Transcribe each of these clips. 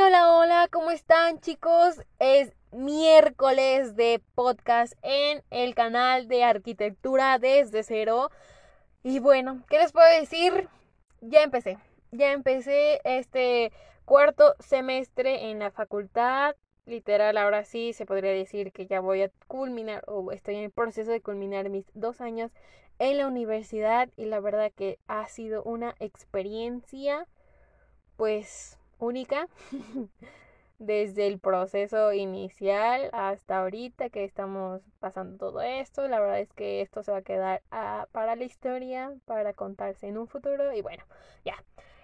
Hola, hola, ¿cómo están chicos? Es miércoles de podcast en el canal de arquitectura desde cero. Y bueno, ¿qué les puedo decir? Ya empecé, ya empecé este cuarto semestre en la facultad. Literal, ahora sí se podría decir que ya voy a culminar o estoy en el proceso de culminar mis dos años en la universidad y la verdad que ha sido una experiencia pues única desde el proceso inicial hasta ahorita que estamos pasando todo esto. La verdad es que esto se va a quedar ah, para la historia, para contarse en un futuro. Y bueno, ya.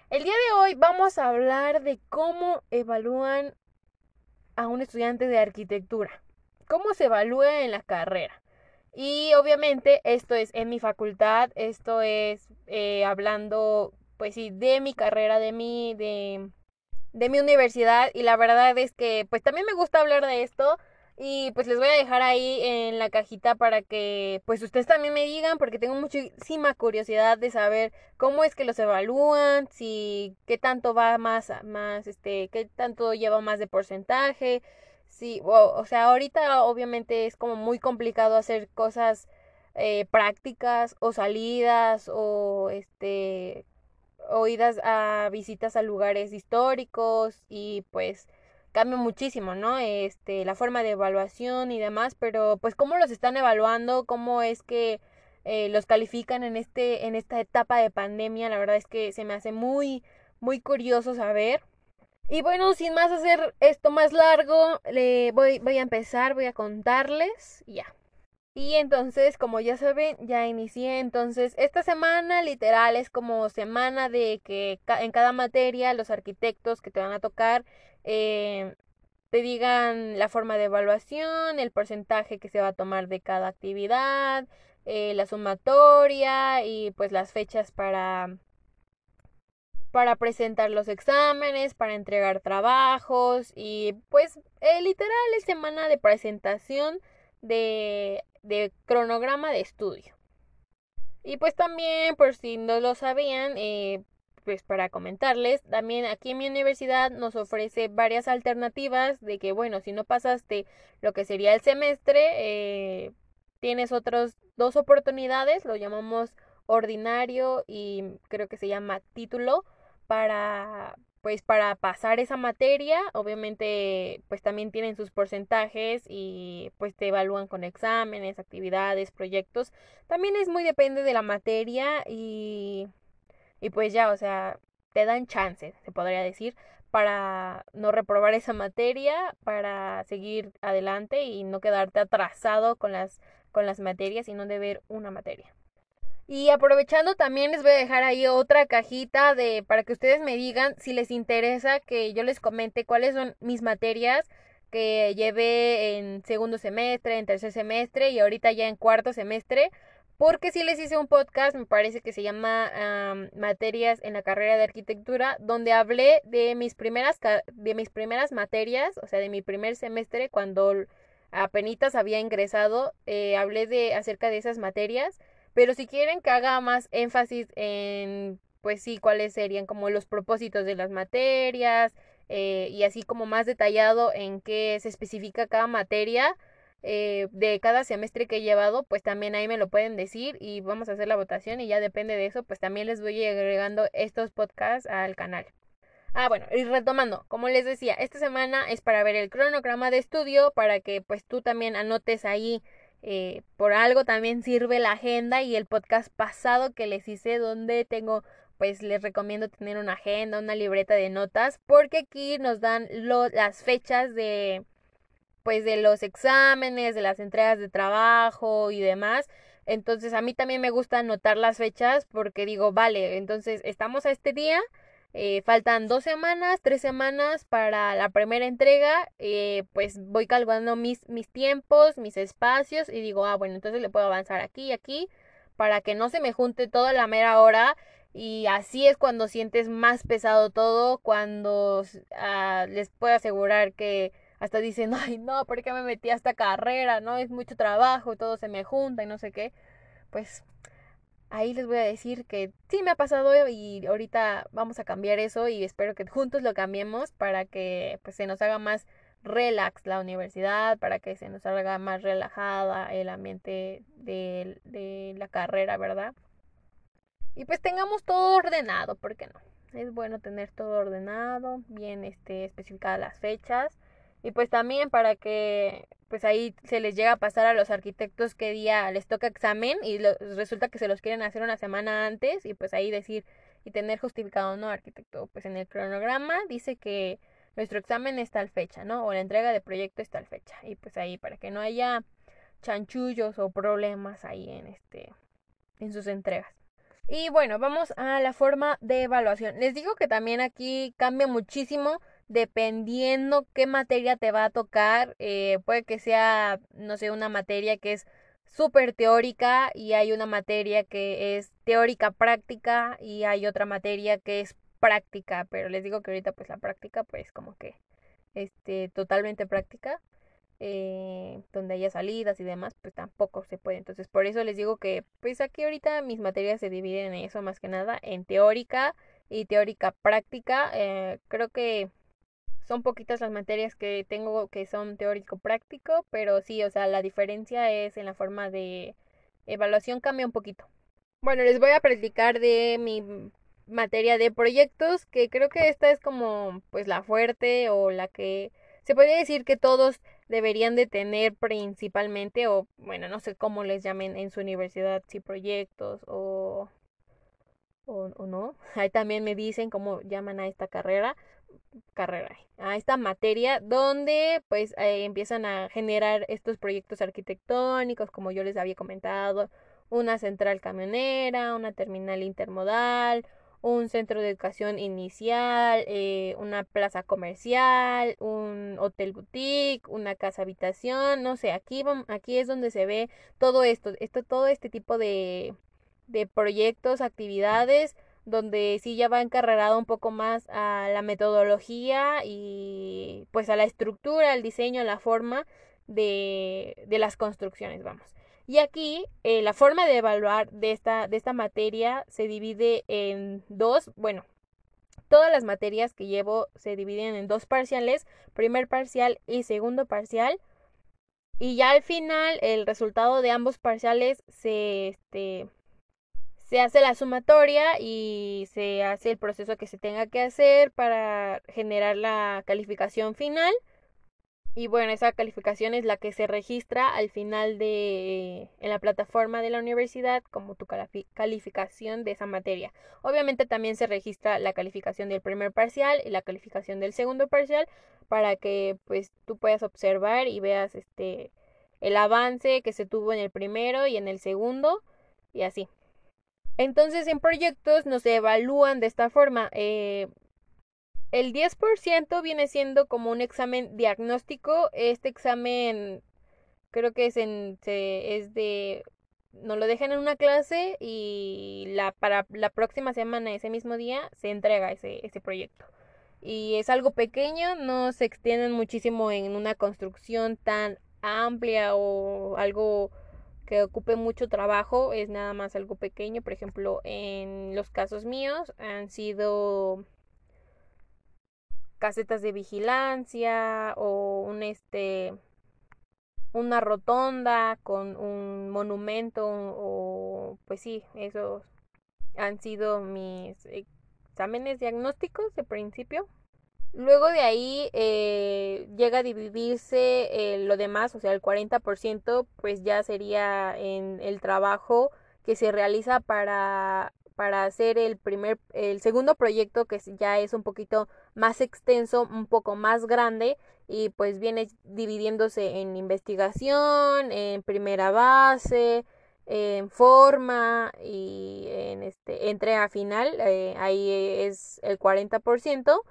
El día de hoy vamos a hablar de cómo evalúan a un estudiante de arquitectura. ¿Cómo se evalúa en la carrera? Y obviamente esto es en mi facultad, esto es eh, hablando, pues sí, de mi carrera, de mi, de, de mi universidad y la verdad es que pues también me gusta hablar de esto y pues les voy a dejar ahí en la cajita para que pues ustedes también me digan porque tengo muchísima curiosidad de saber cómo es que los evalúan, si qué tanto va más más este qué tanto lleva más de porcentaje, si o, sea, ahorita obviamente es como muy complicado hacer cosas eh, prácticas o salidas o este oídas a visitas a lugares históricos y pues cambia muchísimo, ¿no? Este, la forma de evaluación y demás, pero pues cómo los están evaluando, cómo es que eh, los califican en este, en esta etapa de pandemia, la verdad es que se me hace muy, muy curioso saber. Y bueno, sin más hacer esto más largo, le voy, voy a empezar, voy a contarles ya. Y entonces, como ya saben, ya inicié. Entonces, esta semana literal es como semana de que en cada materia los arquitectos que te van a tocar eh, te digan la forma de evaluación, el porcentaje que se va a tomar de cada actividad, eh, la sumatoria y pues las fechas para para presentar los exámenes, para entregar trabajos y pues eh, literal es semana de presentación de de cronograma de estudio. Y pues también, por si no lo sabían, eh, pues para comentarles, también aquí en mi universidad nos ofrece varias alternativas de que, bueno, si no pasaste lo que sería el semestre, eh, tienes otras dos oportunidades, lo llamamos ordinario y creo que se llama título para pues para pasar esa materia, obviamente pues también tienen sus porcentajes y pues te evalúan con exámenes, actividades, proyectos. También es muy depende de la materia y, y pues ya, o sea, te dan chance, se podría decir, para no reprobar esa materia, para seguir adelante y no quedarte atrasado con las, con las materias y no deber una materia. Y aprovechando también les voy a dejar ahí otra cajita de para que ustedes me digan si les interesa que yo les comente cuáles son mis materias que llevé en segundo semestre, en tercer semestre y ahorita ya en cuarto semestre. Porque si les hice un podcast, me parece que se llama Materias en la carrera de arquitectura, donde hablé de mis primeras de mis primeras materias, o sea, de mi primer semestre cuando apenas había ingresado, eh, hablé de acerca de esas materias pero si quieren que haga más énfasis en, pues sí, cuáles serían como los propósitos de las materias eh, y así como más detallado en qué se especifica cada materia eh, de cada semestre que he llevado, pues también ahí me lo pueden decir y vamos a hacer la votación y ya depende de eso, pues también les voy agregando estos podcasts al canal. Ah, bueno, y retomando, como les decía, esta semana es para ver el cronograma de estudio, para que pues tú también anotes ahí eh, por algo también sirve la agenda y el podcast pasado que les hice donde tengo pues les recomiendo tener una agenda, una libreta de notas porque aquí nos dan las fechas de pues de los exámenes, de las entregas de trabajo y demás. Entonces a mí también me gusta anotar las fechas porque digo, vale, entonces estamos a este día, eh, faltan dos semanas, tres semanas para la primera entrega, eh, pues voy calculando mis, mis tiempos, mis espacios y digo, ah, bueno, entonces le puedo avanzar aquí y aquí para que no se me junte toda la mera hora y así es cuando sientes más pesado todo, cuando ah, les puedo asegurar que hasta dicen, ay no, ¿por qué me metí a esta carrera? No, es mucho trabajo, todo se me junta y no sé qué. Pues ahí les voy a decir que sí me ha pasado y ahorita vamos a cambiar eso y espero que juntos lo cambiemos para que pues se nos haga más relax la universidad, para que se nos haga más relajada el ambiente de, la carrera, ¿verdad? Y pues tengamos todo ordenado, ¿por qué no? Es bueno tener todo ordenado, bien este, especificadas las fechas. Y pues también para que pues ahí se les llega a pasar a los arquitectos qué día les toca examen y resulta que se los quieren hacer una semana antes y pues ahí decir y tener justificado, no, arquitecto, pues en el cronograma dice que nuestro examen es tal fecha, ¿no? O la entrega de proyecto es tal fecha. Y pues ahí para que no haya chanchullos o problemas ahí en este en sus entregas. Y bueno, vamos a la forma de evaluación. Les digo que también aquí cambia muchísimo dependiendo qué materia te va a tocar. Eh, puede que sea, no sé, una materia que es súper teórica y hay una materia que es teórica práctica y hay otra materia que es práctica, pero les digo que ahorita pues la práctica pues como que este totalmente práctica eh, donde haya salidas y demás, pues tampoco se puede. Entonces, por eso les digo que, pues aquí ahorita mis materias se dividen en eso más que nada, en teórica y teórica práctica. Eh, creo que son poquitas las materias que tengo que son teórico-práctico, pero sí, o sea, la diferencia es en la forma de evaluación cambia un poquito. Bueno, les voy a practicar de mi materia de proyectos, que creo que esta es como pues la fuerte o la que se podría decir que todos deberían de tener principalmente, o bueno, no sé cómo les llamen en su universidad, si proyectos o, o, no. Ahí también me dicen cómo llaman a esta carrera, carrera, a esta materia donde pues eh, empiezan a generar estos proyectos arquitectónicos, como yo les había comentado, una central camionera, una terminal intermodal, un centro de educación inicial, eh, una plaza comercial, un hotel boutique, una casa habitación, no sé, aquí, aquí es donde se ve todo esto, esto todo este tipo de, de proyectos, actividades, donde sí ya va encarregado un poco más a la metodología y pues a la estructura, al diseño, a la forma de, de las construcciones, vamos. Y aquí eh, la forma de evaluar de esta, de esta materia se divide en dos, bueno, todas las materias que llevo se dividen en dos parciales, primer parcial y segundo parcial. Y ya al final el resultado de ambos parciales se, este, se hace la sumatoria y se hace el proceso que se tenga que hacer para generar la calificación final. Y bueno, esa calificación es la que se registra al final de en la plataforma de la universidad como tu calificación de esa materia. Obviamente también se registra la calificación del primer parcial y la calificación del segundo parcial para que pues tú puedas observar y veas este el avance que se tuvo en el primero y en el segundo y así. Entonces en proyectos nos evalúan de esta forma. Eh, el 10% viene siendo como un examen diagnóstico. Este examen creo que es, en, es de... Nos lo dejan en una clase y la, para la próxima semana, ese mismo día, se entrega ese, ese proyecto. Y es algo pequeño, no se extienden muchísimo en una construcción tan amplia o algo que ocupe mucho trabajo, es nada más algo pequeño. Por ejemplo, en los casos míos han sido casetas de vigilancia o un este una rotonda con un monumento o pues sí, esos han sido mis exámenes diagnósticos de principio. Luego de ahí eh, llega a dividirse eh, lo demás, o sea, el 40% pues ya sería en el trabajo que se realiza para para hacer el primer, el segundo proyecto que ya es un poquito más extenso, un poco más grande y pues viene dividiéndose en investigación, en primera base, en forma y en este entrega final, eh, ahí es el 40%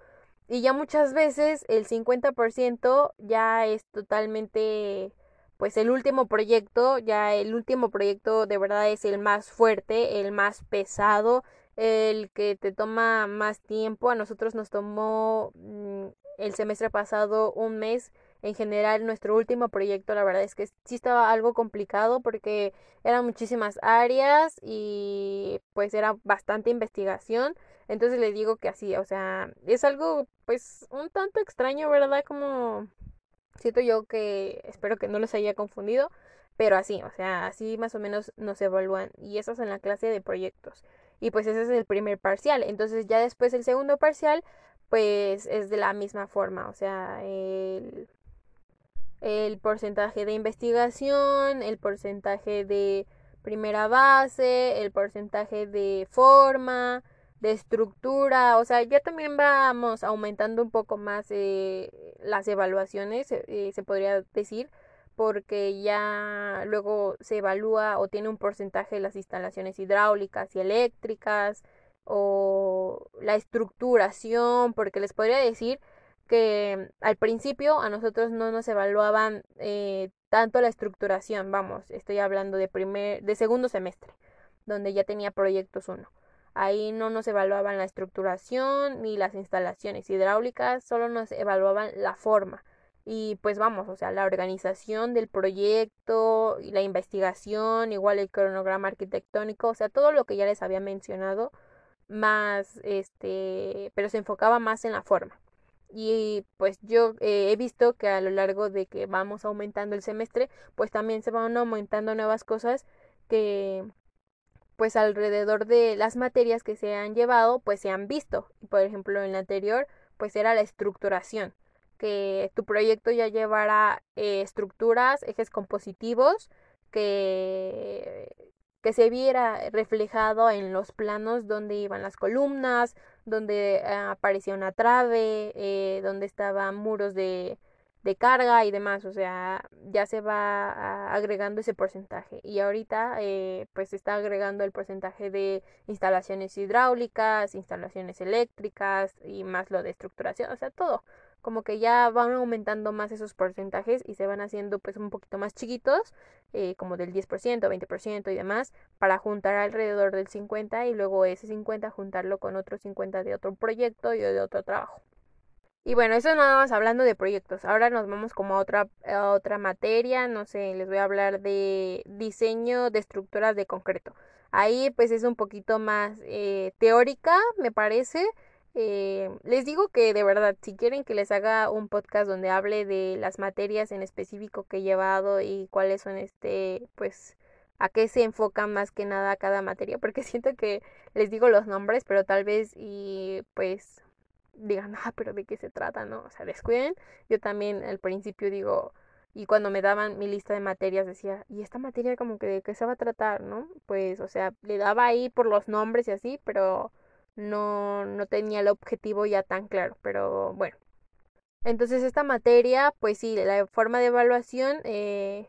y ya muchas veces el 50% ya es totalmente pues el último proyecto, ya el último proyecto de verdad es el más fuerte, el más pesado, el que te toma más tiempo. A nosotros nos tomó mm, el semestre pasado un mes. En general, nuestro último proyecto, la verdad es que sí estaba algo complicado porque eran muchísimas áreas y pues era bastante investigación. Entonces le digo que así, o sea, es algo pues un tanto extraño, ¿verdad? Como Siento yo que espero que no los haya confundido, pero así, o sea, así más o menos nos evalúan y eso es en la clase de proyectos. Y pues ese es el primer parcial. Entonces ya después el segundo parcial pues es de la misma forma, o sea, el, el porcentaje de investigación, el porcentaje de primera base, el porcentaje de forma, de estructura, o sea, ya también vamos aumentando un poco más eh, las evaluaciones, eh, se podría decir, porque ya luego se evalúa o tiene un porcentaje de las instalaciones hidráulicas y eléctricas o la estructuración, porque les podría decir que al principio a nosotros no nos evaluaban eh, tanto la estructuración, vamos, estoy hablando de primer, de segundo semestre, donde ya tenía proyectos uno Ahí no nos evaluaban la estructuración ni las instalaciones hidráulicas, solo nos evaluaban la forma. Y pues vamos, o sea, la organización del proyecto la investigación, igual el cronograma arquitectónico, o sea, todo lo que ya les había mencionado, más este, pero se enfocaba más en la forma. Y pues yo eh, he visto que a lo largo de que vamos aumentando el semestre, pues también se van aumentando nuevas cosas que pues alrededor de las materias que se han llevado, pues se han visto. Por ejemplo, en la anterior, pues era la estructuración, que tu proyecto ya llevara eh, estructuras, ejes compositivos, que, que se viera reflejado en los planos donde iban las columnas, donde ah, aparecía una trave, eh, donde estaban muros de, de carga y demás, o sea, ya se va agregando ese porcentaje. Y ahorita eh, pues se está agregando el porcentaje de instalaciones hidráulicas, instalaciones eléctricas y más lo de estructuración, o sea, todo. Como que ya van aumentando más esos porcentajes y se van haciendo pues un poquito más chiquitos, eh, como del 10%, 20% y demás, para juntar alrededor del 50 y luego ese 50 juntarlo con otro 50 de otro proyecto y de otro trabajo. Y bueno, eso nada más hablando de proyectos. Ahora nos vamos como a otra, otra materia, no sé, les voy a hablar de diseño de estructuras de concreto. Ahí pues es un poquito más eh, teórica, me parece. Eh, les digo que de verdad, si quieren que les haga un podcast donde hable de las materias en específico que he llevado y cuáles son este, pues, a qué se enfoca más que nada cada materia, porque siento que les digo los nombres, pero tal vez y pues digan, ah, pero de qué se trata, ¿no? O sea, descuiden. Yo también al principio digo, y cuando me daban mi lista de materias decía, ¿y esta materia como que de qué se va a tratar, no? Pues, o sea, le daba ahí por los nombres y así, pero no, no tenía el objetivo ya tan claro, pero bueno. Entonces esta materia, pues sí, la forma de evaluación eh,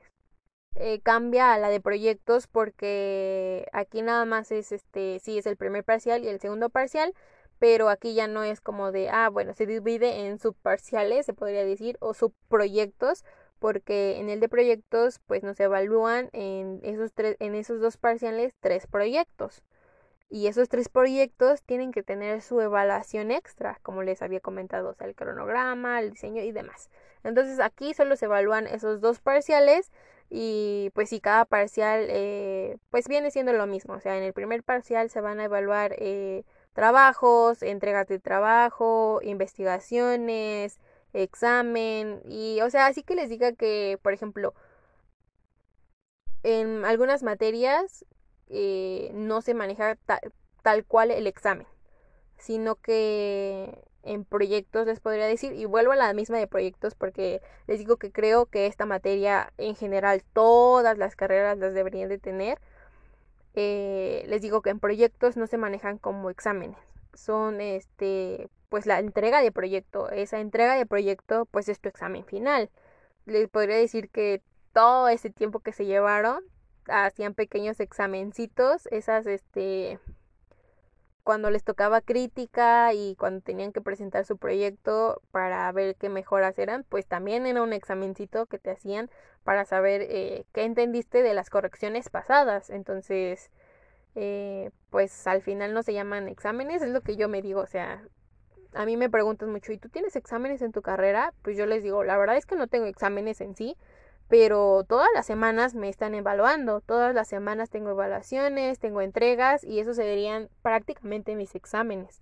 eh, cambia a la de proyectos porque aquí nada más es este, sí, es el primer parcial y el segundo parcial, pero aquí ya no es como de, ah, bueno, se divide en subparciales, se podría decir, o subproyectos, porque en el de proyectos, pues nos evalúan en esos, tres, en esos dos parciales tres proyectos. Y esos tres proyectos tienen que tener su evaluación extra, como les había comentado, o sea, el cronograma, el diseño y demás. Entonces aquí solo se evalúan esos dos parciales y pues si cada parcial eh, pues viene siendo lo mismo. O sea, en el primer parcial se van a evaluar eh, trabajos, entregas de trabajo, investigaciones, examen y o sea, así que les diga que, por ejemplo, en algunas materias eh, no se maneja tal cual el examen, sino que en proyectos les podría decir, y vuelvo a la misma de proyectos porque les digo que creo que esta materia en general todas las carreras las deberían de tener, eh, les digo que en proyectos no se manejan como exámenes, son este pues la entrega de proyecto, esa entrega de proyecto pues es tu examen final. Les podría decir que todo ese tiempo que se llevaron hacían pequeños examencitos, esas este cuando les tocaba crítica y cuando tenían que presentar su proyecto para ver qué mejoras eran, pues también era un examencito que te hacían para saber eh, qué entendiste de las correcciones pasadas. Entonces, eh, pues al final no se llaman exámenes, es lo que yo me digo, o sea, a mí me preguntan mucho, ¿y tú tienes exámenes en tu carrera? Pues yo les digo, la verdad es que no tengo exámenes en sí, pero todas las semanas me están evaluando, todas las semanas tengo evaluaciones, tengo entregas y eso serían prácticamente mis exámenes.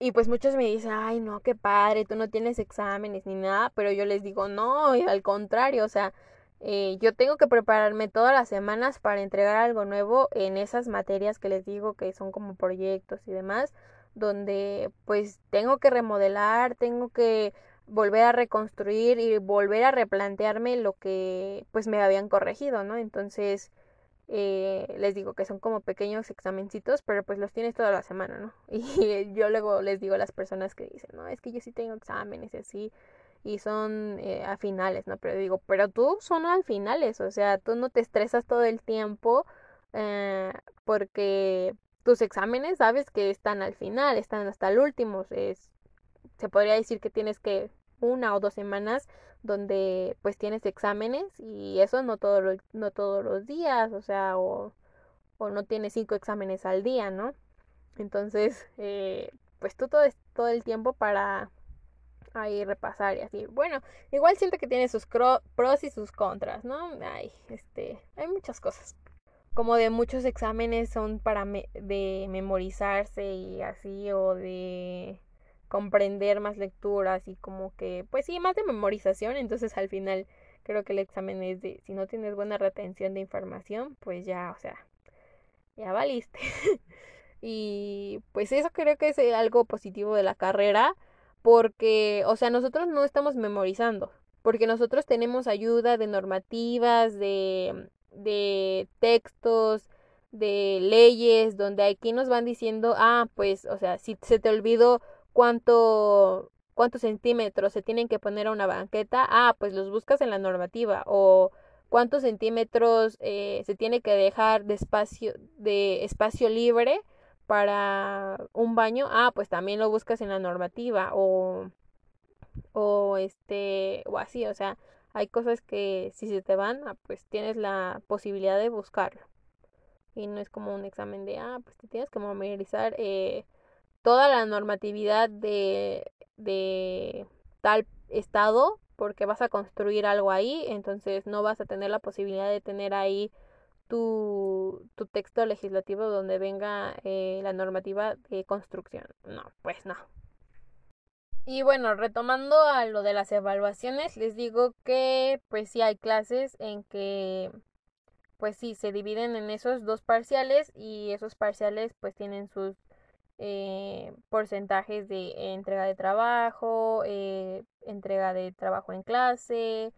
Y pues muchos me dicen, ay no, qué padre, tú no tienes exámenes ni nada, pero yo les digo, no, al contrario, o sea, eh, yo tengo que prepararme todas las semanas para entregar algo nuevo en esas materias que les digo que son como proyectos y demás, donde pues tengo que remodelar, tengo que volver a reconstruir y volver a replantearme lo que pues me habían corregido, ¿no? Entonces eh, les digo que son como pequeños examencitos, pero pues los tienes toda la semana, ¿no? Y yo luego les digo a las personas que dicen, no, es que yo sí tengo exámenes y así, y son eh, a finales, ¿no? Pero digo, pero tú son al finales, o sea, tú no te estresas todo el tiempo eh, porque tus exámenes sabes que están al final, están hasta el último, es se podría decir que tienes que una o dos semanas donde pues tienes exámenes y eso no, todo no todos los días, o sea, o, no tienes cinco exámenes al día, ¿no? Entonces, eh, pues tú todo, todo el tiempo para ahí repasar y así. Bueno, igual siento que tiene sus pros y sus contras, ¿no? Ay, este, hay muchas cosas. Como de muchos exámenes son para de memorizarse y así, o de comprender más lecturas y como que, pues sí, más de memorización. Entonces al final creo que el examen es de, si no tienes buena retención de información, pues ya, o sea, ya valiste. y pues eso creo que es algo positivo de la carrera porque, o sea, nosotros no estamos memorizando, porque nosotros tenemos ayuda de normativas, de, de textos, de leyes, donde aquí nos van diciendo, ah, pues, o sea, si se te olvidó cuánto cuántos centímetros se tienen que poner a una banqueta, ah, pues los buscas en la normativa o cuántos centímetros eh, se tiene que dejar de espacio, de espacio libre para un baño, ah, pues también lo buscas en la normativa o, o este, o así, o sea, hay cosas que si se te van, ah, pues tienes la posibilidad de buscarlo. Y no es como un examen de, ah, pues te tienes que memorizar eh, toda la normatividad de, de tal estado porque vas a construir algo ahí, entonces no vas a tener la posibilidad de tener ahí tu, tu texto legislativo donde venga eh, la normativa de construcción. No, pues no. Y bueno, retomando a lo de las evaluaciones, les digo que pues sí hay clases en que pues sí se dividen en esos dos parciales y esos parciales pues tienen sus eh, porcentajes de entrega de trabajo, eh, entrega de trabajo en clase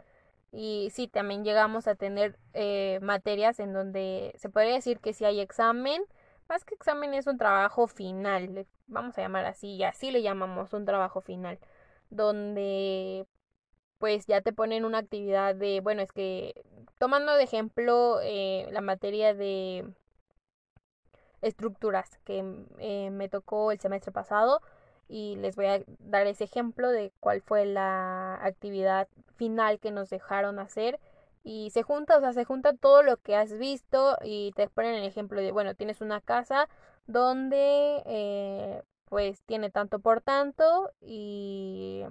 y sí, también llegamos a tener eh, materias en donde se podría decir que si hay examen, más que examen es un trabajo final, vamos a llamar así, y así le llamamos un trabajo final, donde pues ya te ponen una actividad de, bueno, es que tomando de ejemplo la materia de estructuras que eh, me tocó el semestre pasado y les voy a dar ese ejemplo de cuál fue la actividad final que nos dejaron hacer y se junta, o sea, se junta todo lo que has visto y te ponen el ejemplo de, bueno, tienes una casa donde eh, pues tiene tanto por tanto y,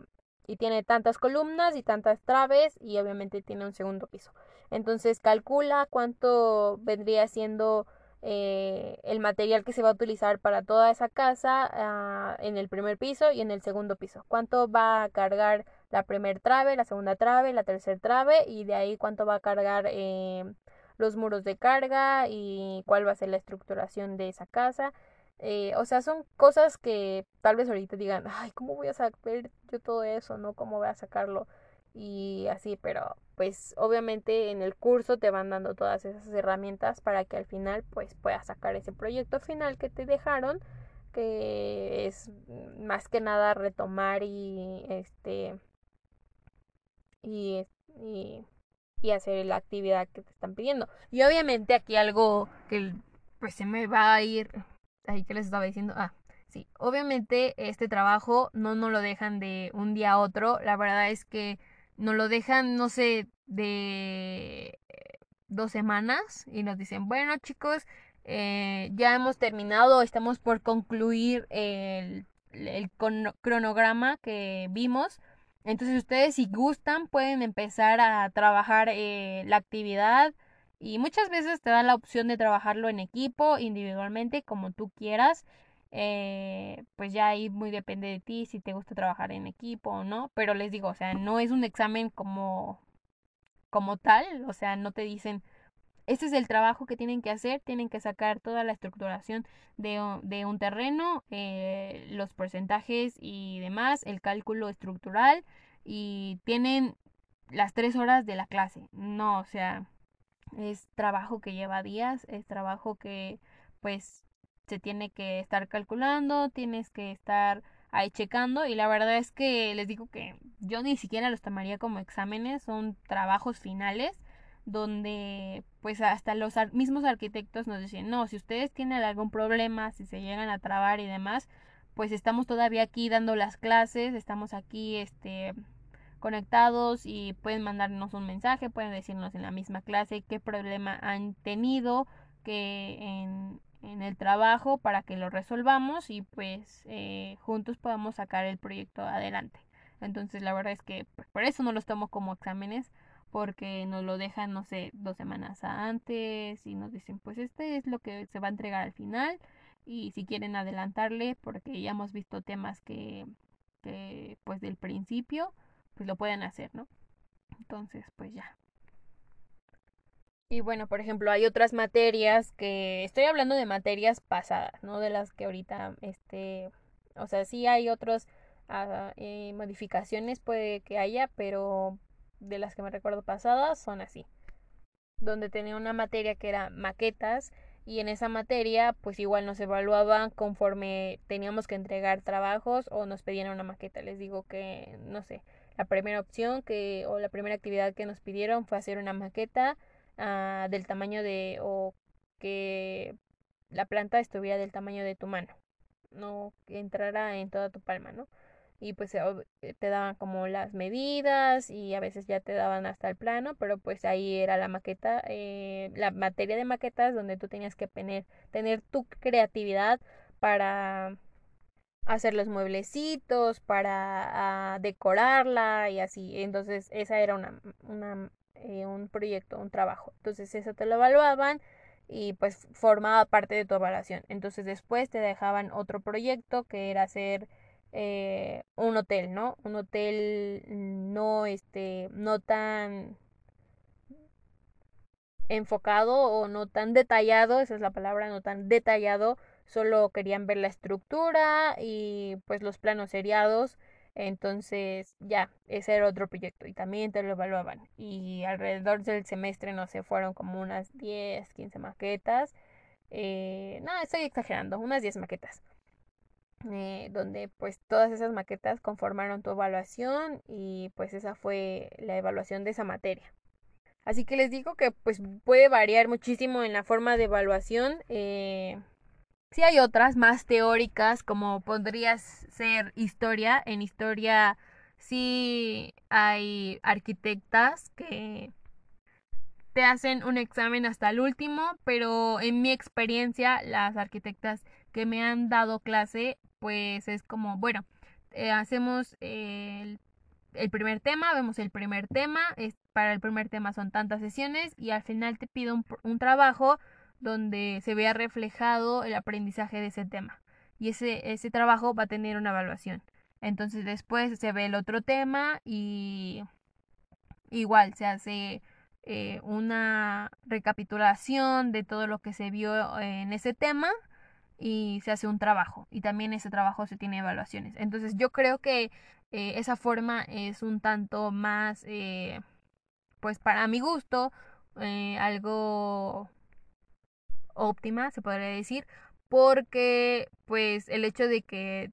y tiene tantas columnas y tantas traves y obviamente tiene un segundo piso. Entonces calcula cuánto vendría siendo eh, el material que se va a utilizar para toda esa casa ah, en el primer piso y en el segundo piso. Cuánto va a cargar la primer trave, la segunda trave, la tercera trave y de ahí cuánto va a cargar eh, los muros de carga y cuál va a ser la estructuración de esa casa. Eh, o sea, son cosas que tal vez ahorita digan, ay, ¿cómo voy a saber yo todo eso? ¿No? ¿Cómo voy a sacarlo? Y así, pero pues obviamente en el curso te van dando todas esas herramientas para que al final pues puedas sacar ese proyecto final que te dejaron que es más que nada retomar y este y, y, hacer la actividad que te están pidiendo. Y obviamente aquí algo que pues se me va a ir ahí que les estaba diciendo ah sí obviamente este trabajo no nos lo dejan de un día a otro. La verdad es que nos lo dejan, no sé, de dos semanas y nos dicen, bueno chicos, eh, ya hemos terminado, estamos por concluir el, el cronograma que vimos. Entonces ustedes si gustan pueden empezar a trabajar eh, la actividad y muchas veces te dan la opción de trabajarlo en equipo, individualmente, como tú quieras. Eh, pues ya ahí muy depende de ti si te gusta trabajar en equipo o no, pero les digo, o sea, no es un examen como como tal, o sea, no te dicen, este es el trabajo que tienen que hacer, tienen que sacar toda la estructuración de, de un terreno, eh, los porcentajes y demás, el cálculo estructural y tienen las tres horas de la clase. No, o sea, es trabajo que lleva días, es trabajo que pues se tiene que estar calculando, tienes que estar ahí checando y la verdad es que les digo que yo ni siquiera los tomaría como exámenes, son trabajos finales donde pues hasta los mismos arquitectos nos dicen, no, si ustedes tienen algún problema, si se llegan a trabar y demás, pues estamos todavía aquí dando las clases, estamos aquí este conectados y pueden mandarnos un mensaje, pueden decirnos en la misma clase qué problema han tenido, que en, en el trabajo para que lo resolvamos y pues eh, juntos podamos sacar el proyecto adelante. Entonces la verdad es que pues, por eso no los tomo como exámenes porque nos lo dejan, no sé, dos semanas antes y nos dicen pues este es lo que se va a entregar al final y si quieren adelantarle porque ya hemos visto temas que, que pues del principio pues lo pueden hacer, ¿no? Entonces pues ya. Y bueno, por ejemplo, hay otras materias que estoy hablando de materias pasadas, no de las que ahorita, este, o sea, sí hay otras ah, eh, modificaciones, puede que haya, pero de las que me recuerdo pasadas son así, donde tenía una materia que era maquetas y en esa materia pues igual nos evaluaban conforme teníamos que entregar trabajos o nos pedían una maqueta. Les digo que, no sé, la primera opción que o la primera actividad que nos pidieron fue hacer una maqueta Ah, del tamaño de o que la planta estuviera del tamaño de tu mano, no que entrara en toda tu palma, ¿no? Y pues eh, te daban como las medidas y a veces ya te daban hasta el plano, pero pues ahí era la maqueta, eh, la materia de maquetas donde tú tenías que tener, tener tu creatividad para hacer los mueblecitos, para ah, decorarla y así. Entonces esa era una, una eh, un proyecto, un trabajo. Entonces eso te lo evaluaban y pues formaba parte de tu evaluación. Entonces después te dejaban otro proyecto que era hacer eh, un hotel, ¿no? Un hotel no, este, no tan enfocado o no tan detallado, esa es la palabra, no tan detallado, solo querían ver la estructura y pues los planos seriados entonces, ya, ese era otro proyecto y también te lo evaluaban. Y alrededor del semestre, no sé, fueron como unas 10, 15 maquetas. Eh, no, estoy exagerando, unas 10 maquetas. Eh, donde pues todas esas maquetas conformaron tu evaluación y pues esa fue la evaluación de esa materia. Así que les digo que pues puede variar muchísimo en la forma de evaluación. Eh, Sí hay otras más teóricas, como podrías ser historia. En historia sí hay arquitectas que te hacen un examen hasta el último, pero en mi experiencia las arquitectas que me han dado clase, pues es como, bueno, eh, hacemos el, primer tema, vemos el primer tema, para el primer tema son tantas sesiones y al final te pido un trabajo donde se vea reflejado el aprendizaje de ese tema. Y ese, ese trabajo va a tener una evaluación. Entonces después se ve el otro tema y igual se hace eh, una recapitulación de todo lo que se vio en ese tema y se hace un trabajo y también ese trabajo se tiene evaluaciones. Entonces yo creo que eh, esa forma es un tanto más, eh, pues para mi gusto, algo óptima, se podría decir, porque pues el hecho de que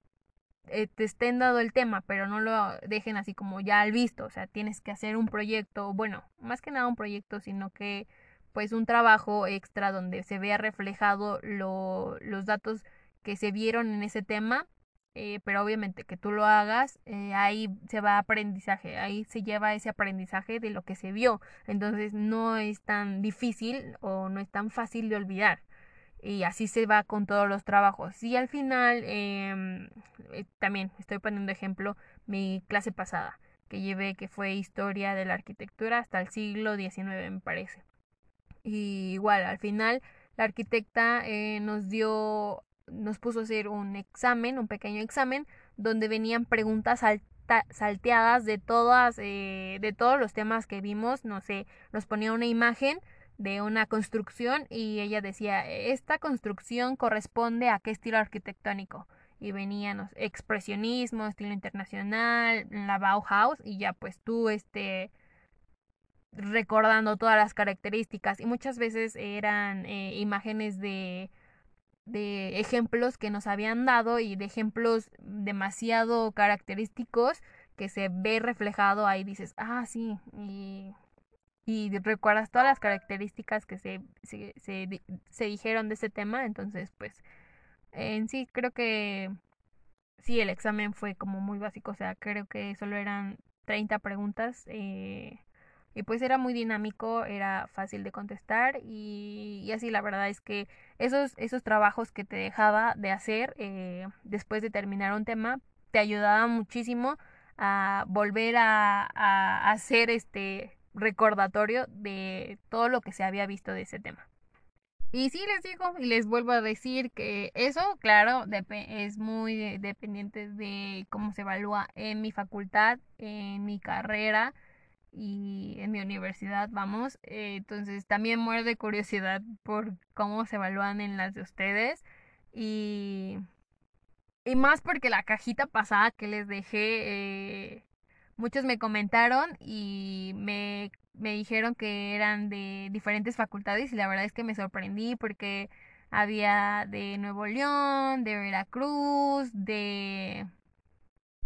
te estén dado el tema, pero no lo dejen así como ya al visto, o sea, tienes que hacer un proyecto, bueno, más que nada un proyecto, sino que pues un trabajo extra donde se vea reflejado lo, los datos que se vieron en ese tema, eh, pero obviamente que tú lo hagas, eh, ahí se va aprendizaje, ahí se lleva ese aprendizaje de lo que se vio, entonces no es tan difícil o no es tan fácil de olvidar. Y así se va con todos los trabajos. Y al final, em, eh, también estoy poniendo ejemplo mi clase pasada que llevé, que fue historia de la arquitectura hasta el siglo XIX, me parece. Y igual, al final, la arquitecta nos dio, nos puso a hacer un examen, un pequeño examen, donde venían preguntas salteadas de todas, eh, de todos los temas que vimos, no sé, nos ponía una imagen de una construcción y ella decía, esta construcción corresponde a qué estilo arquitectónico. Y venían expresionismo, estilo internacional, la Bauhaus, y ya pues tú, este, recordando todas las características y muchas veces eran eh, imágenes de, de ejemplos que nos habían dado y de ejemplos demasiado característicos que se ve reflejado ahí dices, ah, sí, y, y recuerdas todas las características que se, se, se, se dijeron de ese tema, entonces pues en sí creo que sí, el examen fue como muy básico, o sea, creo que solo eran 30 preguntas. Eh, y pues era muy dinámico, era fácil de contestar y, así la verdad es que esos, esos trabajos que te dejaba de hacer eh, después de terminar un tema te ayudaban muchísimo a volver a, a hacer este recordatorio de todo lo que se había visto de ese tema. Y sí les digo y les vuelvo a decir que eso, claro, es muy dependiente de cómo se evalúa en mi facultad, en mi carrera y en mi universidad, vamos. Eh, entonces también muero de curiosidad por cómo se evalúan en las de ustedes. Y, y más porque la cajita pasada que les dejé, eh, muchos me comentaron y me, me dijeron que eran de diferentes facultades y la verdad es que me sorprendí porque había de Nuevo León, de Veracruz, de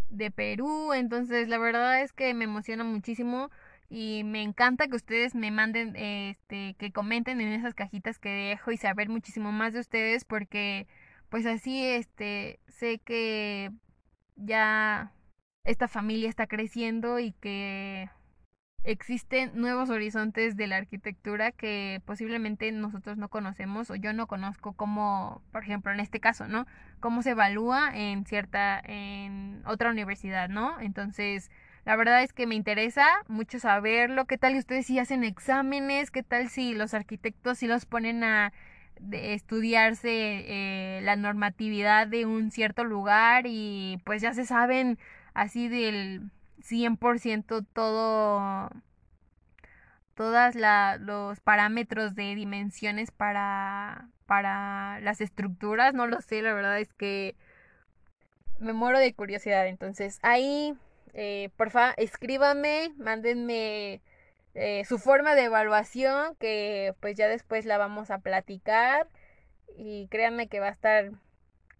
de Perú. Entonces, la verdad es que me emociona muchísimo y me encanta que ustedes me manden, este, que comenten en esas cajitas que dejo y saber muchísimo más de ustedes porque, pues así, este, sé que ya esta familia está creciendo y que existen nuevos horizontes de la arquitectura que posiblemente nosotros no conocemos o yo no conozco como, por ejemplo, en este caso, ¿no? Cómo se evalúa en cierta, en otra universidad, ¿no? Entonces, la verdad es que me interesa mucho saberlo. ¿Qué tal ustedes si hacen exámenes? ¿Qué tal si los arquitectos si los ponen a estudiarse eh, la normatividad de un cierto lugar y pues ya se saben así del 100% todo todas los parámetros de dimensiones para para las estructuras, no lo sé, la verdad es que me muero de curiosidad, entonces ahí eh, porfa escríbanme, mándenme eh, su forma de evaluación que pues ya después la vamos a platicar. Y créanme que va a estar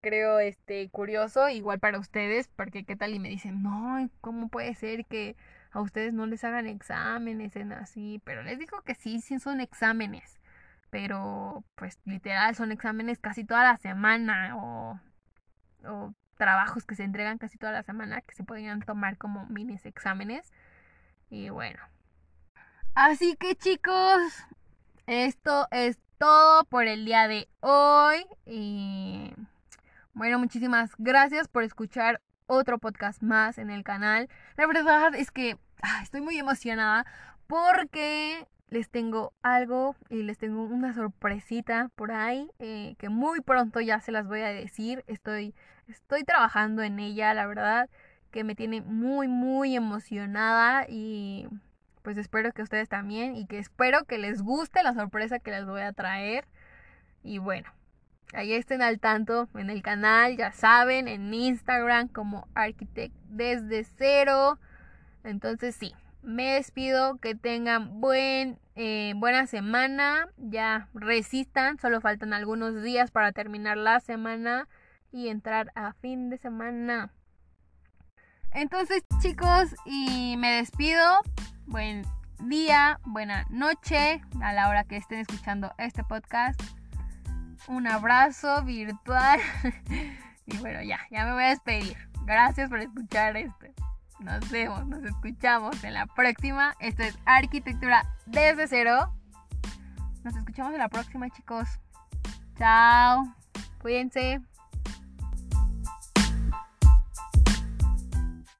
creo, este, curioso, igual para ustedes, porque qué tal y me dicen, no, ¿cómo puede ser que a ustedes no les hagan exámenes en así? Pero les digo que sí, sí son exámenes, pero pues literal son exámenes casi toda la semana o, o trabajos que se entregan casi toda la semana que se podrían tomar como minis exámenes. Y bueno. Así que chicos, esto es todo por el día de hoy. Y bueno, muchísimas gracias por escuchar otro podcast más en el canal. La verdad es que estoy muy emocionada porque les tengo algo y les tengo una sorpresita por ahí eh, que muy pronto ya se las voy a decir. Estoy, estoy trabajando en ella, la verdad que me tiene muy muy emocionada y pues espero que ustedes también y que espero que les guste la sorpresa que les voy a traer. Y bueno, ahí estén al tanto en el canal, ya saben, en Instagram como Architect desde cero. Entonces sí, me despido, que tengan buen, eh, buena semana, ya resistan, solo faltan algunos días para terminar la semana y entrar a fin de semana. Entonces chicos, y me despido, buen día, buena noche a la hora que estén escuchando este podcast. Un abrazo virtual. y bueno, ya, ya me voy a despedir. Gracias por escuchar este. Nos vemos, nos escuchamos en la próxima. Esto es Arquitectura desde cero. Nos escuchamos en la próxima, chicos. Chao. Cuídense.